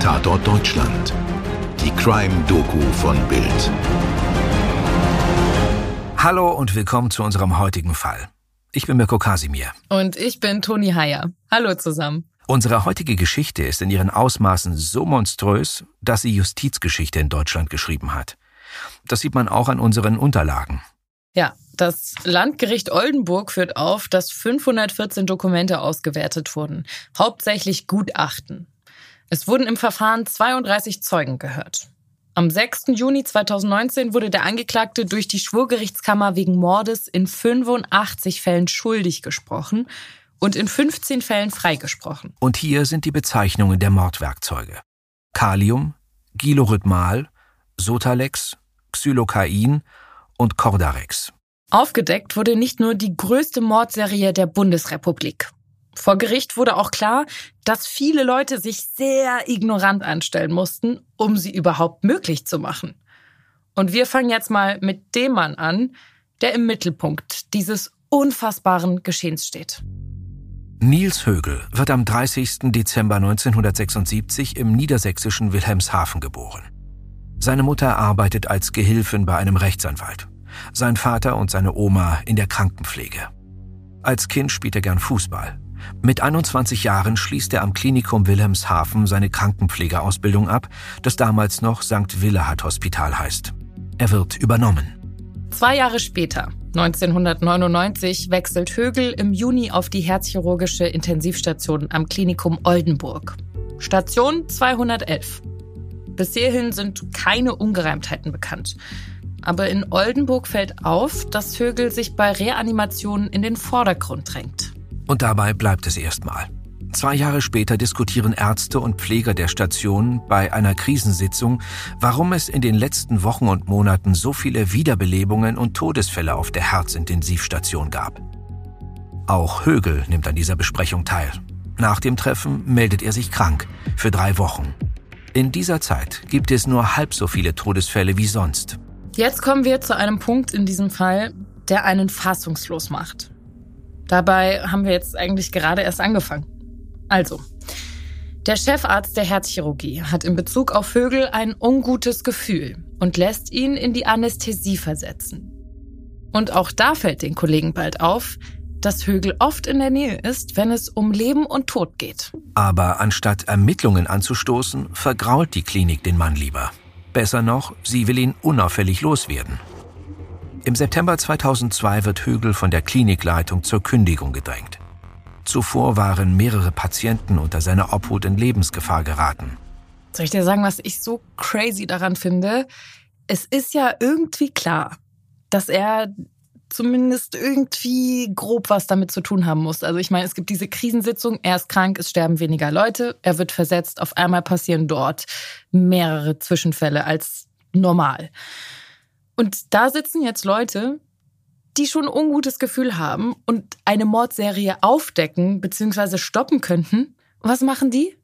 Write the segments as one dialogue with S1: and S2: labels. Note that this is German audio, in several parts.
S1: Tatort Deutschland. Die Crime-Doku von Bild.
S2: Hallo und willkommen zu unserem heutigen Fall. Ich bin Mirko Kasimir.
S3: Und ich bin Toni Heyer. Hallo zusammen.
S2: Unsere heutige Geschichte ist in ihren Ausmaßen so monströs, dass sie Justizgeschichte in Deutschland geschrieben hat. Das sieht man auch an unseren Unterlagen.
S3: Ja, das Landgericht Oldenburg führt auf, dass 514 Dokumente ausgewertet wurden, hauptsächlich Gutachten. Es wurden im Verfahren 32 Zeugen gehört. Am 6. Juni 2019 wurde der Angeklagte durch die Schwurgerichtskammer wegen Mordes in 85 Fällen schuldig gesprochen und in 15 Fällen freigesprochen.
S2: Und hier sind die Bezeichnungen der Mordwerkzeuge. Kalium, Gilorhythmal, Sotalex, Xylokain und Cordarex.
S3: Aufgedeckt wurde nicht nur die größte Mordserie der Bundesrepublik. Vor Gericht wurde auch klar, dass viele Leute sich sehr ignorant anstellen mussten, um sie überhaupt möglich zu machen. Und wir fangen jetzt mal mit dem Mann an, der im Mittelpunkt dieses unfassbaren Geschehens steht.
S2: Nils Högel wird am 30. Dezember 1976 im niedersächsischen Wilhelmshaven geboren. Seine Mutter arbeitet als Gehilfin bei einem Rechtsanwalt. Sein Vater und seine Oma in der Krankenpflege. Als Kind spielt er gern Fußball. Mit 21 Jahren schließt er am Klinikum Wilhelmshaven seine Krankenpflegeausbildung ab, das damals noch St. Willehad Hospital heißt. Er wird übernommen.
S3: Zwei Jahre später, 1999, wechselt Högel im Juni auf die herzchirurgische Intensivstation am Klinikum Oldenburg. Station 211. Bis hierhin sind keine Ungereimtheiten bekannt. Aber in Oldenburg fällt auf, dass Högel sich bei Reanimationen in den Vordergrund drängt.
S2: Und dabei bleibt es erstmal. Zwei Jahre später diskutieren Ärzte und Pfleger der Station bei einer Krisensitzung, warum es in den letzten Wochen und Monaten so viele Wiederbelebungen und Todesfälle auf der Herzintensivstation gab. Auch Högel nimmt an dieser Besprechung teil. Nach dem Treffen meldet er sich krank für drei Wochen. In dieser Zeit gibt es nur halb so viele Todesfälle wie sonst.
S3: Jetzt kommen wir zu einem Punkt in diesem Fall, der einen fassungslos macht. Dabei haben wir jetzt eigentlich gerade erst angefangen. Also, der Chefarzt der Herzchirurgie hat in Bezug auf Vögel ein ungutes Gefühl und lässt ihn in die Anästhesie versetzen. Und auch da fällt den Kollegen bald auf, dass Högel oft in der Nähe ist, wenn es um Leben und Tod geht.
S2: Aber anstatt Ermittlungen anzustoßen, vergrault die Klinik den Mann lieber. Besser noch, sie will ihn unauffällig loswerden. Im September 2002 wird Högel von der Klinikleitung zur Kündigung gedrängt. Zuvor waren mehrere Patienten unter seiner Obhut in Lebensgefahr geraten.
S3: Soll ich dir sagen, was ich so crazy daran finde? Es ist ja irgendwie klar, dass er zumindest irgendwie grob was damit zu tun haben muss. Also ich meine, es gibt diese Krisensitzung, er ist krank, es sterben weniger Leute, er wird versetzt, auf einmal passieren dort mehrere Zwischenfälle als normal. Und da sitzen jetzt Leute, die schon ein ungutes Gefühl haben und eine Mordserie aufdecken bzw. stoppen könnten. Was machen die?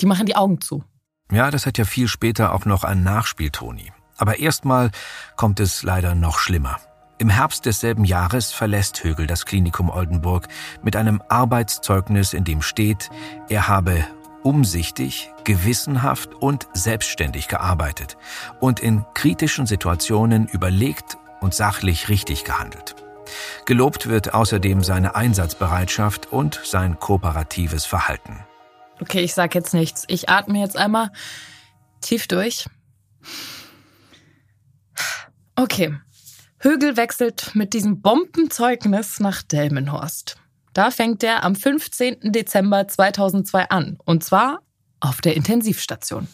S3: Die machen die Augen zu.
S2: Ja, das hat ja viel später auch noch ein Nachspiel, Toni. Aber erstmal kommt es leider noch schlimmer. Im Herbst desselben Jahres verlässt Högel das Klinikum Oldenburg mit einem Arbeitszeugnis, in dem steht, er habe umsichtig, gewissenhaft und selbstständig gearbeitet und in kritischen Situationen überlegt und sachlich richtig gehandelt. Gelobt wird außerdem seine Einsatzbereitschaft und sein kooperatives Verhalten.
S3: Okay, ich sag jetzt nichts. Ich atme jetzt einmal tief durch. Okay. Högel wechselt mit diesem Bombenzeugnis nach Delmenhorst. Da fängt er am 15. Dezember 2002 an. Und zwar auf der Intensivstation.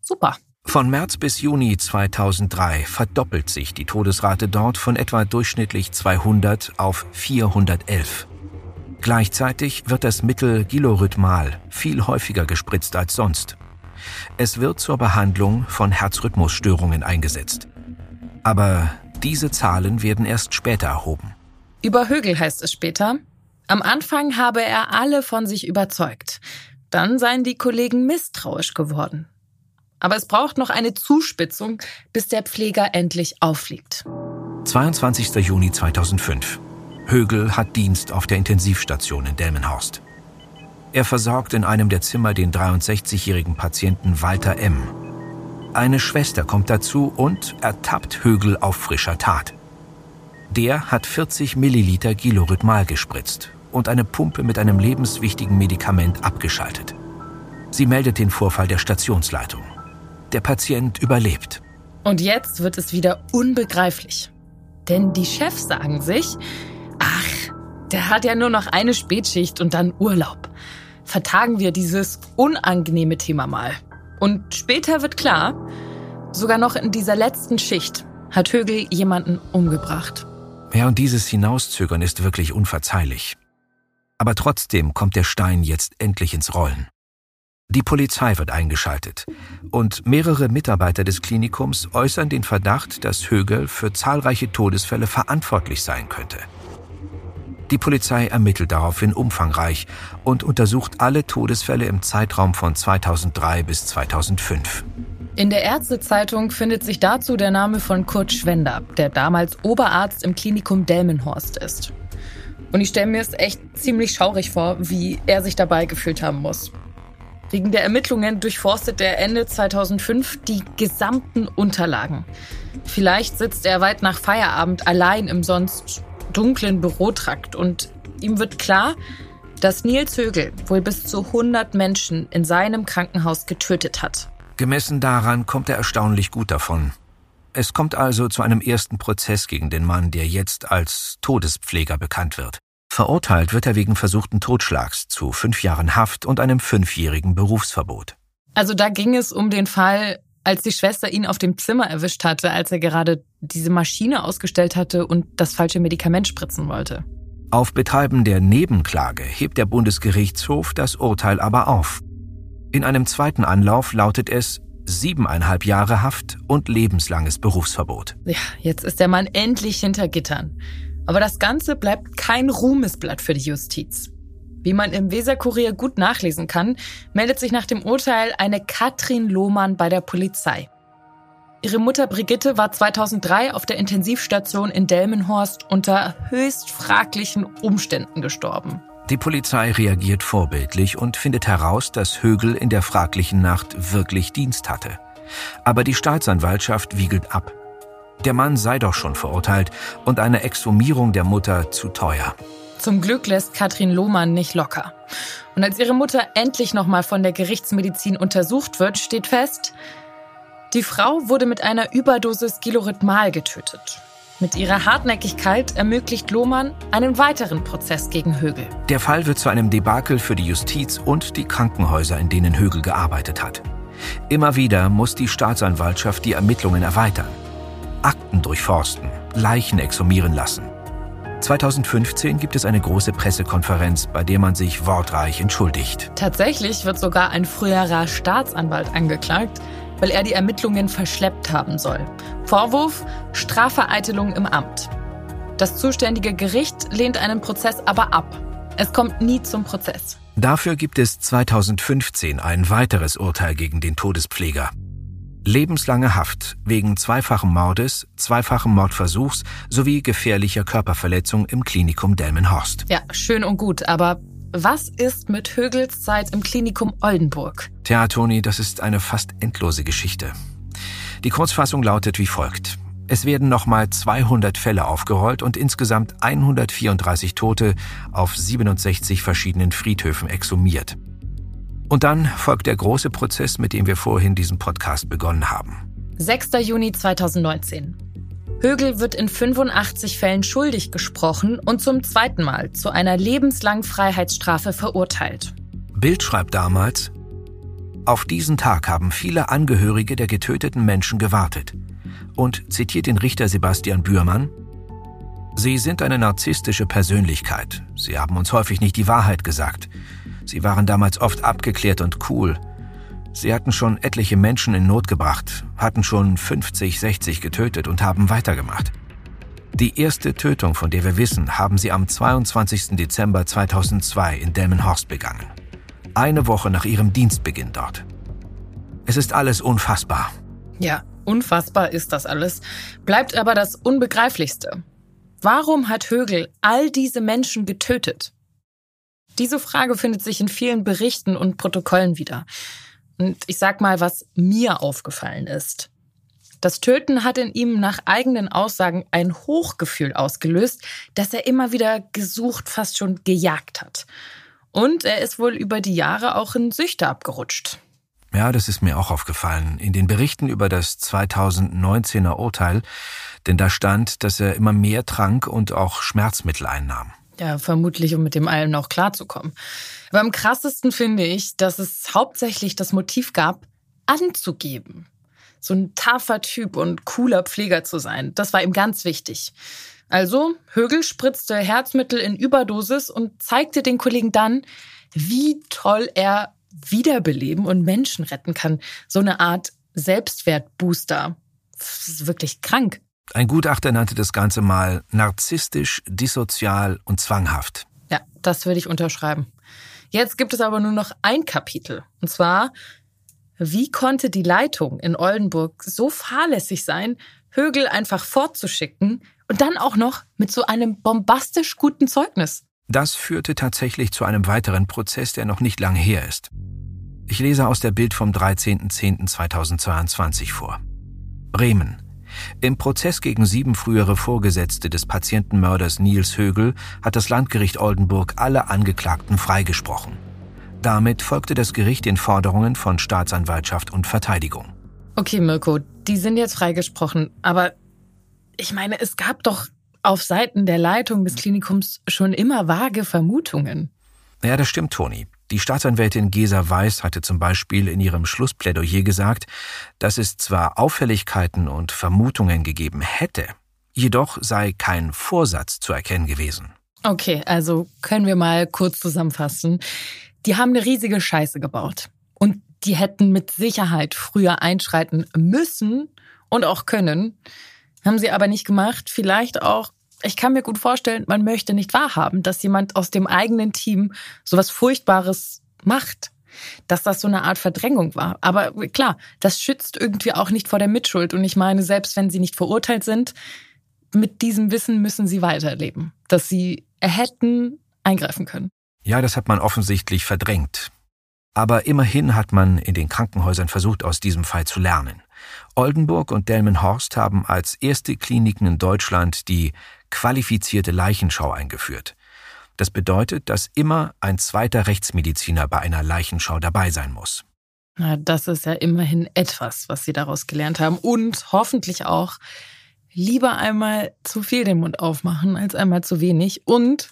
S3: Super.
S2: Von März bis Juni 2003 verdoppelt sich die Todesrate dort von etwa durchschnittlich 200 auf 411. Gleichzeitig wird das Mittel Gilorhythmal viel häufiger gespritzt als sonst. Es wird zur Behandlung von Herzrhythmusstörungen eingesetzt. Aber diese Zahlen werden erst später erhoben.
S3: Über Högel heißt es später, am Anfang habe er alle von sich überzeugt. Dann seien die Kollegen misstrauisch geworden. Aber es braucht noch eine Zuspitzung, bis der Pfleger endlich auffliegt.
S2: 22. Juni 2005. Högel hat Dienst auf der Intensivstation in Delmenhorst. Er versorgt in einem der Zimmer den 63-jährigen Patienten Walter M. Eine Schwester kommt dazu und ertappt Högel auf frischer Tat. Der hat 40 Milliliter Gilorhythmal gespritzt und eine Pumpe mit einem lebenswichtigen Medikament abgeschaltet. Sie meldet den Vorfall der Stationsleitung. Der Patient überlebt.
S3: Und jetzt wird es wieder unbegreiflich. Denn die Chefs sagen sich, ach, der hat ja nur noch eine Spätschicht und dann Urlaub. Vertagen wir dieses unangenehme Thema mal. Und später wird klar, sogar noch in dieser letzten Schicht hat Högel jemanden umgebracht.
S2: Ja, und dieses Hinauszögern ist wirklich unverzeihlich. Aber trotzdem kommt der Stein jetzt endlich ins Rollen. Die Polizei wird eingeschaltet und mehrere Mitarbeiter des Klinikums äußern den Verdacht, dass Högel für zahlreiche Todesfälle verantwortlich sein könnte. Die Polizei ermittelt daraufhin umfangreich und untersucht alle Todesfälle im Zeitraum von 2003 bis 2005.
S3: In der Ärztezeitung findet sich dazu der Name von Kurt Schwender, der damals Oberarzt im Klinikum Delmenhorst ist. Und ich stelle mir es echt ziemlich schaurig vor, wie er sich dabei gefühlt haben muss. Wegen der Ermittlungen durchforstet er Ende 2005 die gesamten Unterlagen. Vielleicht sitzt er weit nach Feierabend allein im sonst dunklen Bürotrakt und ihm wird klar, dass Nils Högel wohl bis zu 100 Menschen in seinem Krankenhaus getötet hat.
S2: Gemessen daran kommt er erstaunlich gut davon. Es kommt also zu einem ersten Prozess gegen den Mann, der jetzt als Todespfleger bekannt wird. Verurteilt wird er wegen versuchten Totschlags zu fünf Jahren Haft und einem fünfjährigen Berufsverbot.
S3: Also da ging es um den Fall, als die Schwester ihn auf dem Zimmer erwischt hatte, als er gerade diese Maschine ausgestellt hatte und das falsche Medikament spritzen wollte.
S2: Auf Betreiben der Nebenklage hebt der Bundesgerichtshof das Urteil aber auf. In einem zweiten Anlauf lautet es siebeneinhalb Jahre Haft und lebenslanges Berufsverbot.
S3: Ja, jetzt ist der Mann endlich hinter Gittern. Aber das Ganze bleibt kein Ruhmesblatt für die Justiz. Wie man im Weserkurier gut nachlesen kann, meldet sich nach dem Urteil eine Katrin Lohmann bei der Polizei. Ihre Mutter Brigitte war 2003 auf der Intensivstation in Delmenhorst unter höchst fraglichen Umständen gestorben.
S2: Die Polizei reagiert vorbildlich und findet heraus, dass Högel in der fraglichen Nacht wirklich Dienst hatte. Aber die Staatsanwaltschaft wiegelt ab. Der Mann sei doch schon verurteilt und eine Exhumierung der Mutter zu teuer.
S3: Zum Glück lässt Katrin Lohmann nicht locker. Und als ihre Mutter endlich nochmal von der Gerichtsmedizin untersucht wird, steht fest, die Frau wurde mit einer Überdosis Gilorhythmal getötet. Mit ihrer Hartnäckigkeit ermöglicht Lohmann einen weiteren Prozess gegen Högel.
S2: Der Fall wird zu einem Debakel für die Justiz und die Krankenhäuser, in denen Högel gearbeitet hat. Immer wieder muss die Staatsanwaltschaft die Ermittlungen erweitern. Akten durchforsten, Leichen exhumieren lassen. 2015 gibt es eine große Pressekonferenz, bei der man sich wortreich entschuldigt.
S3: Tatsächlich wird sogar ein früherer Staatsanwalt angeklagt, weil er die Ermittlungen verschleppt haben soll. Vorwurf Strafvereitelung im Amt. Das zuständige Gericht lehnt einen Prozess aber ab. Es kommt nie zum Prozess.
S2: Dafür gibt es 2015 ein weiteres Urteil gegen den Todespfleger. Lebenslange Haft wegen zweifachen Mordes, zweifachen Mordversuchs sowie gefährlicher Körperverletzung im Klinikum Delmenhorst.
S3: Ja, schön und gut, aber was ist mit Högels Zeit im Klinikum Oldenburg?
S2: Tja, Toni, das ist eine fast endlose Geschichte. Die Kurzfassung lautet wie folgt. Es werden nochmal 200 Fälle aufgerollt und insgesamt 134 Tote auf 67 verschiedenen Friedhöfen exhumiert. Und dann folgt der große Prozess, mit dem wir vorhin diesen Podcast begonnen haben.
S3: 6. Juni 2019. Högel wird in 85 Fällen schuldig gesprochen und zum zweiten Mal zu einer lebenslangen Freiheitsstrafe verurteilt.
S2: Bild schreibt damals, auf diesen Tag haben viele Angehörige der getöteten Menschen gewartet und zitiert den Richter Sebastian Bührmann, Sie sind eine narzisstische Persönlichkeit. Sie haben uns häufig nicht die Wahrheit gesagt. Sie waren damals oft abgeklärt und cool. Sie hatten schon etliche Menschen in Not gebracht, hatten schon 50, 60 getötet und haben weitergemacht. Die erste Tötung, von der wir wissen, haben sie am 22. Dezember 2002 in Delmenhorst begangen. Eine Woche nach ihrem Dienstbeginn dort. Es ist alles unfassbar.
S3: Ja, unfassbar ist das alles. Bleibt aber das Unbegreiflichste. Warum hat Högel all diese Menschen getötet? Diese Frage findet sich in vielen Berichten und Protokollen wieder. Und ich sag mal, was mir aufgefallen ist. Das Töten hat in ihm nach eigenen Aussagen ein Hochgefühl ausgelöst, das er immer wieder gesucht, fast schon gejagt hat. Und er ist wohl über die Jahre auch in Süchte abgerutscht.
S2: Ja, das ist mir auch aufgefallen. In den Berichten über das 2019er Urteil, denn da stand, dass er immer mehr trank und auch Schmerzmittel einnahm.
S3: Ja, vermutlich, um mit dem allem noch klarzukommen. Aber am krassesten finde ich, dass es hauptsächlich das Motiv gab, anzugeben so ein taffer Typ und cooler Pfleger zu sein. Das war ihm ganz wichtig. Also, Högel spritzte Herzmittel in Überdosis und zeigte den Kollegen dann, wie toll er wiederbeleben und Menschen retten kann. So eine Art Selbstwertbooster. Das ist wirklich krank.
S2: Ein Gutachter nannte das Ganze mal narzisstisch, dissozial und zwanghaft.
S3: Ja, das würde ich unterschreiben. Jetzt gibt es aber nur noch ein Kapitel. Und zwar wie konnte die Leitung in Oldenburg so fahrlässig sein, Högel einfach fortzuschicken und dann auch noch mit so einem bombastisch guten Zeugnis?
S2: Das führte tatsächlich zu einem weiteren Prozess, der noch nicht lange her ist. Ich lese aus der Bild vom 13.10.2022 vor. Bremen. Im Prozess gegen sieben frühere Vorgesetzte des Patientenmörders Niels Högel hat das Landgericht Oldenburg alle Angeklagten freigesprochen. Damit folgte das Gericht den Forderungen von Staatsanwaltschaft und Verteidigung.
S3: Okay, Mirko, die sind jetzt freigesprochen, aber ich meine, es gab doch auf Seiten der Leitung des Klinikums schon immer vage Vermutungen.
S2: Ja, das stimmt, Toni. Die Staatsanwältin Gesa Weiß hatte zum Beispiel in ihrem Schlussplädoyer gesagt, dass es zwar Auffälligkeiten und Vermutungen gegeben hätte, jedoch sei kein Vorsatz zu erkennen gewesen.
S3: Okay, also können wir mal kurz zusammenfassen. Die haben eine riesige Scheiße gebaut. Und die hätten mit Sicherheit früher einschreiten müssen und auch können. Haben sie aber nicht gemacht. Vielleicht auch, ich kann mir gut vorstellen, man möchte nicht wahrhaben, dass jemand aus dem eigenen Team sowas Furchtbares macht. Dass das so eine Art Verdrängung war. Aber klar, das schützt irgendwie auch nicht vor der Mitschuld. Und ich meine, selbst wenn sie nicht verurteilt sind, mit diesem Wissen müssen sie weiterleben. Dass sie hätten eingreifen können.
S2: Ja, das hat man offensichtlich verdrängt. Aber immerhin hat man in den Krankenhäusern versucht, aus diesem Fall zu lernen. Oldenburg und Delmenhorst haben als erste Kliniken in Deutschland die qualifizierte Leichenschau eingeführt. Das bedeutet, dass immer ein zweiter Rechtsmediziner bei einer Leichenschau dabei sein muss.
S3: Na, das ist ja immerhin etwas, was Sie daraus gelernt haben. Und hoffentlich auch lieber einmal zu viel den Mund aufmachen als einmal zu wenig. Und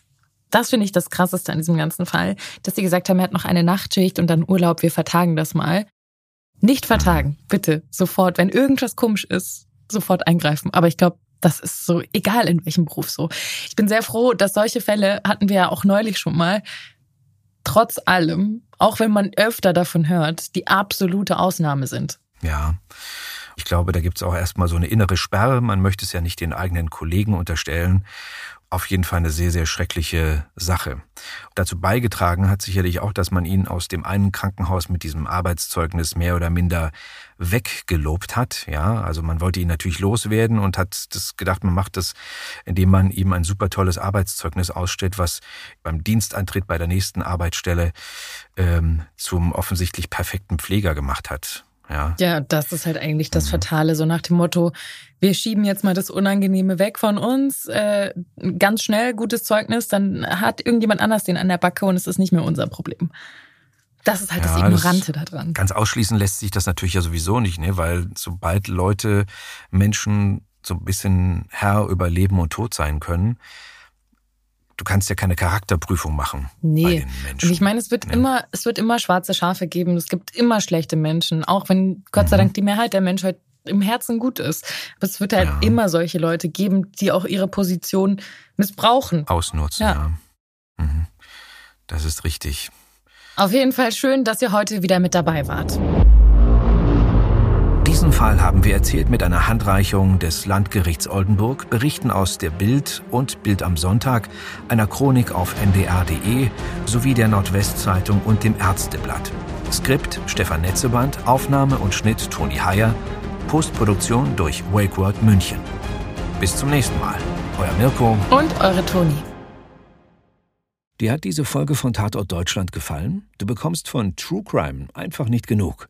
S3: das finde ich das Krasseste an diesem ganzen Fall, dass sie gesagt haben, er hat noch eine Nachtschicht und dann Urlaub, wir vertagen das mal. Nicht vertagen, bitte, sofort. Wenn irgendwas komisch ist, sofort eingreifen. Aber ich glaube, das ist so egal in welchem Beruf so. Ich bin sehr froh, dass solche Fälle hatten wir ja auch neulich schon mal. Trotz allem, auch wenn man öfter davon hört, die absolute Ausnahme sind.
S2: Ja. Ich glaube, da gibt es auch erstmal so eine innere Sperre. Man möchte es ja nicht den eigenen Kollegen unterstellen auf jeden Fall eine sehr, sehr schreckliche Sache. Dazu beigetragen hat sicherlich auch, dass man ihn aus dem einen Krankenhaus mit diesem Arbeitszeugnis mehr oder minder weggelobt hat. Ja, also man wollte ihn natürlich loswerden und hat das gedacht, man macht das, indem man ihm ein super tolles Arbeitszeugnis ausstellt, was beim Dienstantritt bei der nächsten Arbeitsstelle ähm, zum offensichtlich perfekten Pfleger gemacht hat. Ja.
S3: ja, das ist halt eigentlich das mhm. Fatale, so nach dem Motto, wir schieben jetzt mal das Unangenehme weg von uns, äh, ganz schnell gutes Zeugnis, dann hat irgendjemand anders den an der Backe und es ist nicht mehr unser Problem. Das ist halt ja, das Ignorante das daran.
S2: Ganz ausschließen lässt sich das natürlich ja sowieso nicht, ne? weil sobald Leute, Menschen so ein bisschen Herr über Leben und Tod sein können, du kannst ja keine Charakterprüfung machen. Nee.
S3: Und ich meine, es wird ja. immer, es wird immer schwarze Schafe geben. Es gibt immer schlechte Menschen, auch wenn Gott sei mhm. Dank die Mehrheit der Menschheit im Herzen gut ist. Aber es wird halt ja. immer solche Leute geben, die auch ihre Position missbrauchen.
S2: Ausnutzen, ja. ja. Mhm. Das ist richtig.
S3: Auf jeden Fall schön, dass ihr heute wieder mit dabei wart.
S2: Diesen Fall haben wir erzählt mit einer Handreichung des Landgerichts Oldenburg, Berichten aus der Bild und Bild am Sonntag, einer Chronik auf ndr.de sowie der Nordwestzeitung und dem Ärzteblatt. Skript Stefan Netzeband, Aufnahme und Schnitt Toni Heyer, Postproduktion durch WakeWord München. Bis zum nächsten Mal. Euer Mirko
S3: und eure Toni.
S2: Dir hat diese Folge von Tatort Deutschland gefallen? Du bekommst von True Crime einfach nicht genug.